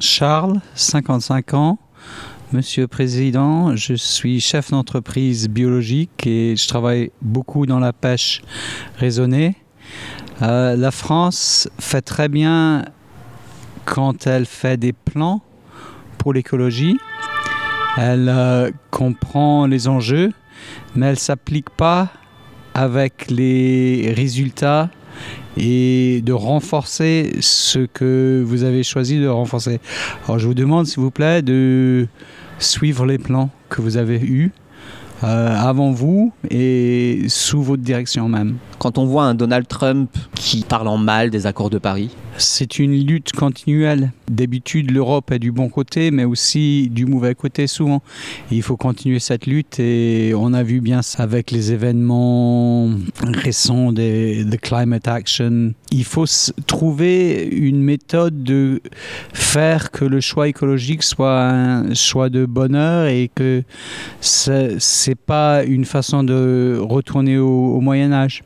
Charles, 55 ans. Monsieur le Président, je suis chef d'entreprise biologique et je travaille beaucoup dans la pêche raisonnée. Euh, la France fait très bien quand elle fait des plans pour l'écologie. Elle euh, comprend les enjeux, mais elle ne s'applique pas avec les résultats et de renforcer ce que vous avez choisi de renforcer. Alors je vous demande s'il vous plaît de suivre les plans que vous avez eus euh, avant vous et sous votre direction même. Quand on voit un Donald Trump qui parle en mal des accords de Paris, c'est une lutte continuelle. D'habitude, l'Europe est du bon côté, mais aussi du mauvais côté souvent. il faut continuer cette lutte et on a vu bien ça avec les événements récents de, Climate Action. Il faut trouver une méthode de faire que le choix écologique soit un choix de bonheur et que c'est pas une façon de retourner au Moyen Âge.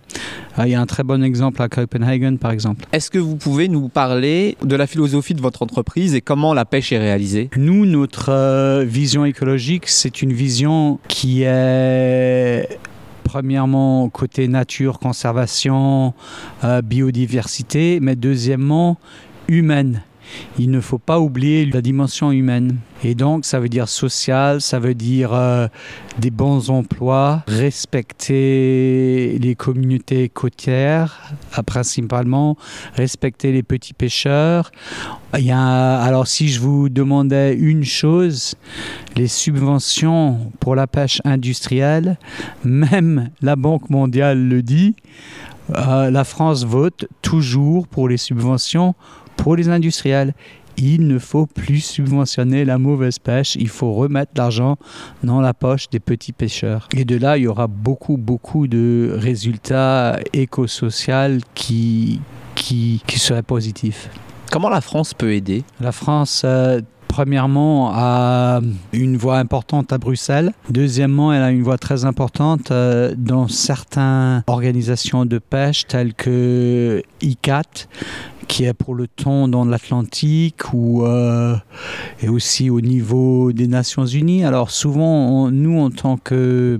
Ah, il y a un très bon exemple à Copenhagen, par exemple. Est-ce que vous pouvez nous parler de la philosophie de votre entreprise et comment la pêche est réalisée? Nous, notre euh, vision écologique, c'est une vision qui est premièrement côté nature, conservation, euh, biodiversité, mais deuxièmement humaine il ne faut pas oublier la dimension humaine. Et donc, ça veut dire social, ça veut dire euh, des bons emplois, respecter les communautés côtières, euh, principalement, respecter les petits pêcheurs. Alors, si je vous demandais une chose, les subventions pour la pêche industrielle, même la Banque mondiale le dit, euh, la France vote toujours pour les subventions pour les industriels, il ne faut plus subventionner la mauvaise pêche, il faut remettre l'argent dans la poche des petits pêcheurs. Et de là, il y aura beaucoup, beaucoup de résultats éco-sociaux qui, qui, qui seraient positifs. Comment la France peut aider? La France euh, premièrement, a une voix importante à Bruxelles. Deuxièmement, elle a une voix très importante euh, dans certaines organisations de pêche telles que ICAT, qui est pour le thon dans l'Atlantique ou euh, et aussi au niveau des Nations Unies. Alors souvent, nous en tant que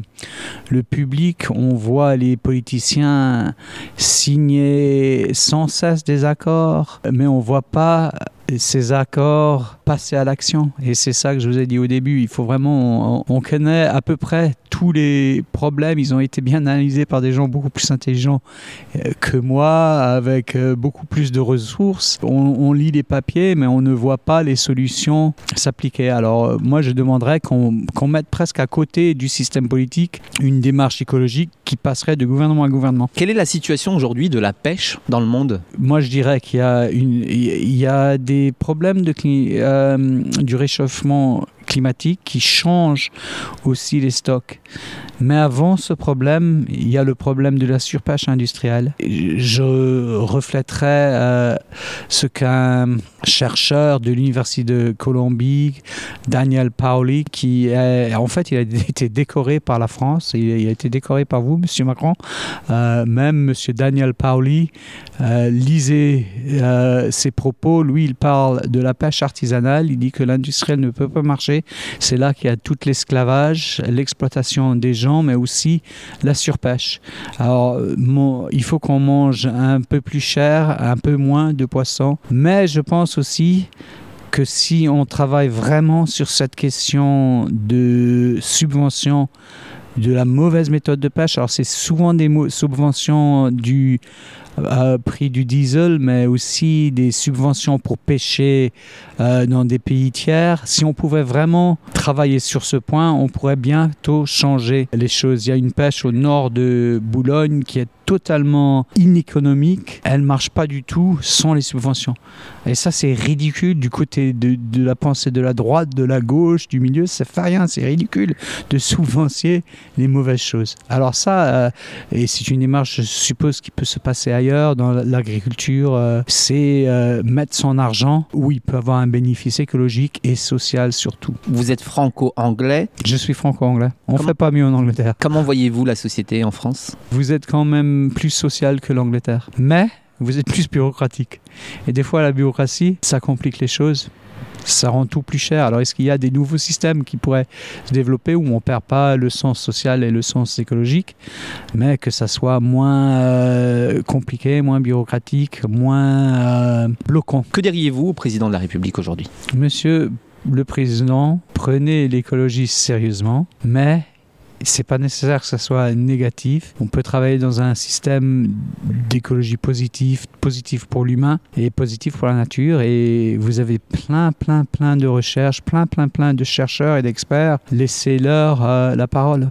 le public, on voit les politiciens signer sans cesse des accords, mais on voit pas ces accords passer à l'action. Et c'est ça que je vous ai dit au début. Il faut vraiment, on, on connaît à peu près tous les problèmes, ils ont été bien analysés par des gens beaucoup plus intelligents euh, que moi, avec euh, beaucoup plus de ressources. On, lit les papiers, mais on ne voit pas les solutions s'appliquer. Alors euh, moi, je demanderais qu'on mette presque à côté du système politique une démarche écologique qui passerait de gouvernement à gouvernement. Quelle est la situation aujourd'hui de la pêche dans le monde? Moi, je dirais qu'il y, a il y a des problèmes de, du réchauffement climatique qui change aussi les stocks. Mais avant ce problème, il y a le problème de la surpêche industrielle. Je reflèterai euh, ce qu'un chercheur de l'Université de Colombie, Daniel Paoli, qui en fait, il a été décoré par la France, il a été décoré par vous, Monsieur Macron. Euh, même Monsieur Daniel Paoli, euh, lisez ses propos. Lui, il parle de la pêche artisanale. Il dit que l'industriel ne peut pas marcher. C'est là qu'il y a tout l'esclavage, l'exploitation des gens mais aussi la surpêche. Alors, il faut qu'on mange un peu plus cher, un peu moins de poissons, mais je pense aussi que si on travaille vraiment sur cette question de subvention de la mauvaise méthode de pêche. Alors c'est souvent des subventions du euh, prix du diesel, mais aussi des subventions pour pêcher euh, dans des pays tiers. Si on pouvait vraiment travailler sur ce point, on pourrait bientôt changer les choses. Il y a une pêche au nord de Boulogne qui est totalement inéconomique. Elle marche pas du tout sans les subventions. Et ça, c'est ridicule du côté de, de, la pensée de la droite, de la gauche, du milieu. Ça fait rien. C'est ridicule de subventionner les mauvaises choses. Alors ça, euh, et c'est une démarche, je suppose, qui peut se passer ailleurs dans l'agriculture. Euh, c'est euh, mettre son argent où il peut avoir un bénéfice écologique et social surtout. Vous êtes franco-anglais Je suis franco-anglais. On ne fait pas mieux en Angleterre. Comment voyez-vous la société en France? Vous êtes quand même plus social que l'Angleterre. Mais vous êtes plus bureaucratique. Et des fois, la bureaucratie, ça complique les choses. ça rend tout plus cher. Alors est-ce qu'il y a des nouveaux systèmes qui pourraient se développer où on ne perd pas le sens social et le sens écologique, mais que ça soit moins euh, compliqué, moins bureaucratique, moins euh, bloquant? Que diriez-vous au président de la République aujourd'hui? Monsieur le président, prenez l'écologie sérieusement, mais c'est pas nécessaire que ça soit négatif. On peut travailler dans un système d'écologie positive, positif pour l'humain et positif pour la nature. Et vous avez plein, plein, plein de recherches, plein, plein, plein de chercheurs et d'experts. Laissez-leur euh, la parole.